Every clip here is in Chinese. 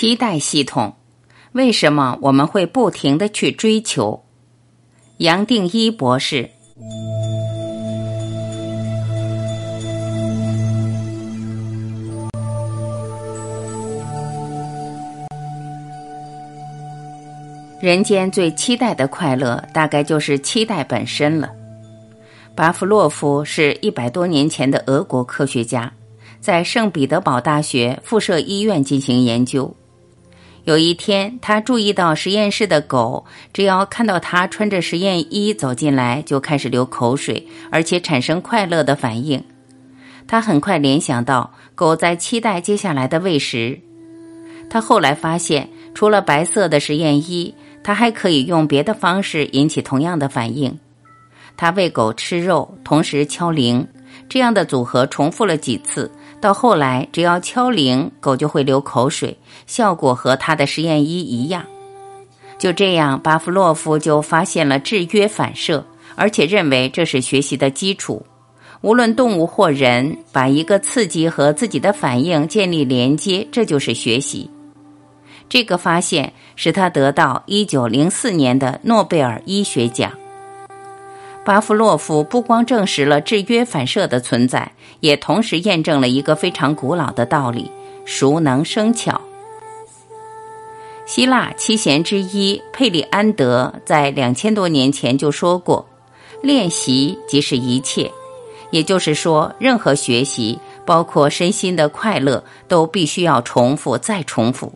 期待系统，为什么我们会不停的去追求？杨定一博士。人间最期待的快乐，大概就是期待本身了。巴夫洛夫是一百多年前的俄国科学家。在圣彼得堡大学附设医院进行研究。有一天，他注意到实验室的狗，只要看到他穿着实验衣走进来，就开始流口水，而且产生快乐的反应。他很快联想到狗在期待接下来的喂食。他后来发现，除了白色的实验衣，他还可以用别的方式引起同样的反应。他喂狗吃肉，同时敲铃，这样的组合重复了几次。到后来，只要敲铃，狗就会流口水，效果和他的实验衣一样。就这样，巴甫洛夫就发现了制约反射，而且认为这是学习的基础。无论动物或人，把一个刺激和自己的反应建立连接，这就是学习。这个发现使他得到1904年的诺贝尔医学奖。巴夫洛夫不光证实了制约反射的存在，也同时验证了一个非常古老的道理：熟能生巧。希腊七贤之一佩里安德在两千多年前就说过：“练习即是一切。”也就是说，任何学习，包括身心的快乐，都必须要重复再重复。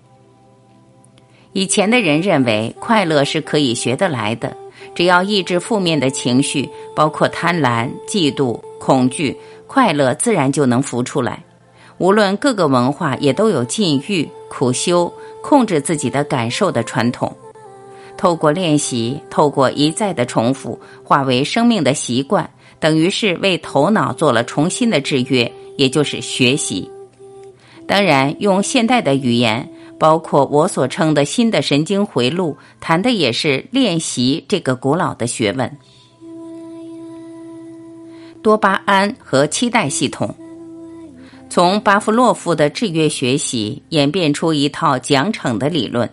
以前的人认为快乐是可以学得来的。只要抑制负面的情绪，包括贪婪、嫉妒、恐惧，快乐自然就能浮出来。无论各个文化也都有禁欲、苦修、控制自己的感受的传统。透过练习，透过一再的重复，化为生命的习惯，等于是为头脑做了重新的制约，也就是学习。当然，用现代的语言。包括我所称的新的神经回路，谈的也是练习这个古老的学问。多巴胺和期待系统，从巴甫洛夫的制约学习演变出一套奖惩的理论。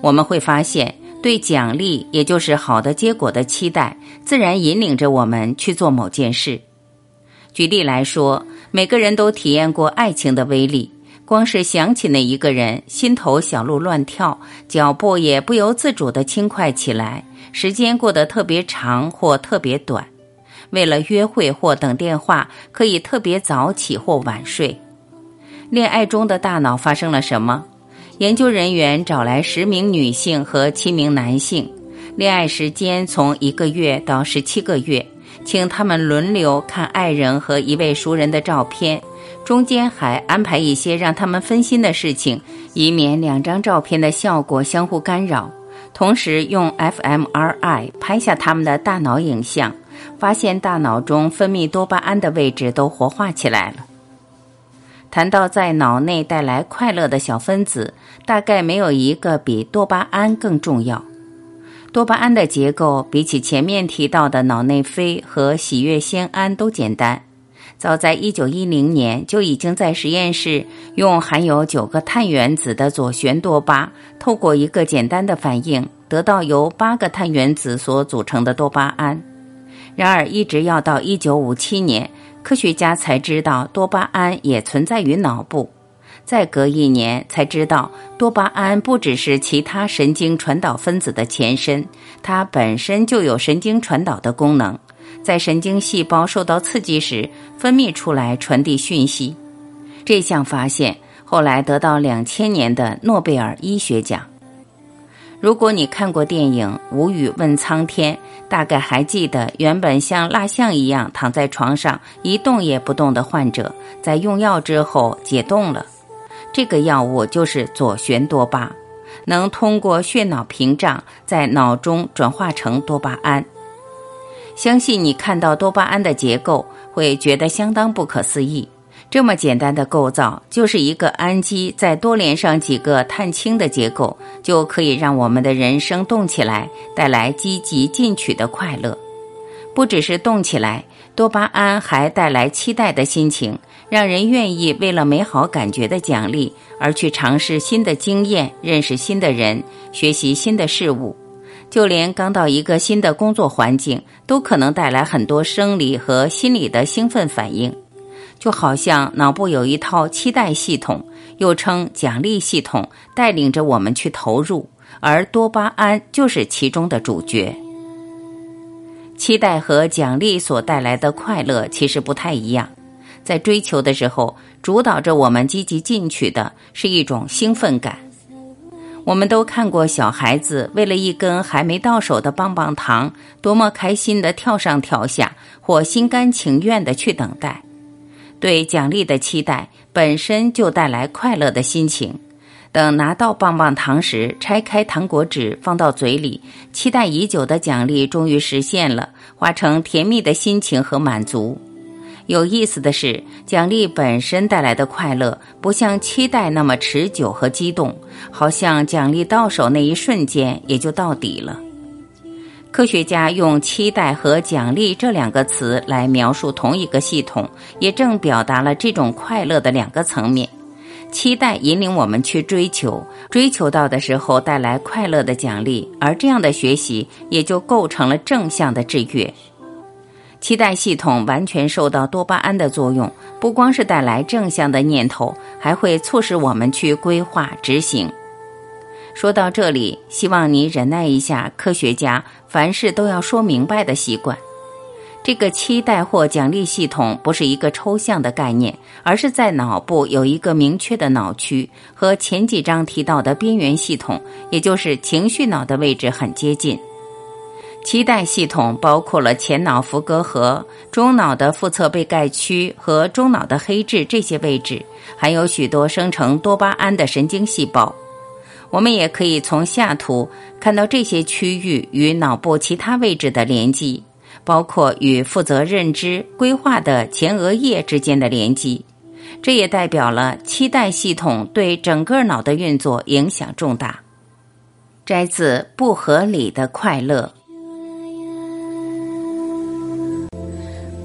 我们会发现，对奖励，也就是好的结果的期待，自然引领着我们去做某件事。举例来说，每个人都体验过爱情的威力。光是想起那一个人，心头小鹿乱跳，脚步也不由自主的轻快起来。时间过得特别长或特别短，为了约会或等电话，可以特别早起或晚睡。恋爱中的大脑发生了什么？研究人员找来十名女性和七名男性，恋爱时间从一个月到十七个月，请他们轮流看爱人和一位熟人的照片。中间还安排一些让他们分心的事情，以免两张照片的效果相互干扰。同时用 fMRI 拍下他们的大脑影像，发现大脑中分泌多巴胺的位置都活化起来了。谈到在脑内带来快乐的小分子，大概没有一个比多巴胺更重要。多巴胺的结构比起前面提到的脑内啡和喜悦酰胺都简单。早在一九一零年，就已经在实验室用含有九个碳原子的左旋多巴，透过一个简单的反应，得到由八个碳原子所组成的多巴胺。然而，一直要到一九五七年，科学家才知道多巴胺也存在于脑部。再隔一年，才知道多巴胺不只是其他神经传导分子的前身，它本身就有神经传导的功能。在神经细胞受到刺激时，分泌出来传递讯息。这项发现后来得到两千年的诺贝尔医学奖。如果你看过电影《无语问苍天》，大概还记得，原本像蜡像一样躺在床上一动也不动的患者，在用药之后解冻了。这个药物就是左旋多巴，能通过血脑屏障在脑中转化成多巴胺。相信你看到多巴胺的结构会觉得相当不可思议。这么简单的构造，就是一个氨基再多连上几个碳氢的结构，就可以让我们的人生动起来，带来积极进取的快乐。不只是动起来，多巴胺还带来期待的心情，让人愿意为了美好感觉的奖励而去尝试新的经验、认识新的人、学习新的事物。就连刚到一个新的工作环境，都可能带来很多生理和心理的兴奋反应。就好像脑部有一套期待系统，又称奖励系统，带领着我们去投入，而多巴胺就是其中的主角。期待和奖励所带来的快乐其实不太一样，在追求的时候，主导着我们积极进取的是一种兴奋感。我们都看过小孩子为了一根还没到手的棒棒糖，多么开心的跳上跳下，或心甘情愿的去等待。对奖励的期待本身就带来快乐的心情。等拿到棒棒糖时，拆开糖果纸放到嘴里，期待已久的奖励终于实现了，化成甜蜜的心情和满足。有意思的是，奖励本身带来的快乐不像期待那么持久和激动，好像奖励到手那一瞬间也就到底了。科学家用“期待”和“奖励”这两个词来描述同一个系统，也正表达了这种快乐的两个层面。期待引领我们去追求，追求到的时候带来快乐的奖励，而这样的学习也就构成了正向的制约。期待系统完全受到多巴胺的作用，不光是带来正向的念头，还会促使我们去规划执行。说到这里，希望你忍耐一下。科学家凡事都要说明白的习惯，这个期待或奖励系统不是一个抽象的概念，而是在脑部有一个明确的脑区，和前几章提到的边缘系统，也就是情绪脑的位置很接近。期待系统包括了前脑伏隔核、中脑的腹侧被盖区和中脑的黑质这些位置，还有许多生成多巴胺的神经细胞。我们也可以从下图看到这些区域与脑部其他位置的联系，包括与负责认知规划的前额叶之间的联系。这也代表了期待系统对整个脑的运作影响重大。摘自《不合理的快乐》。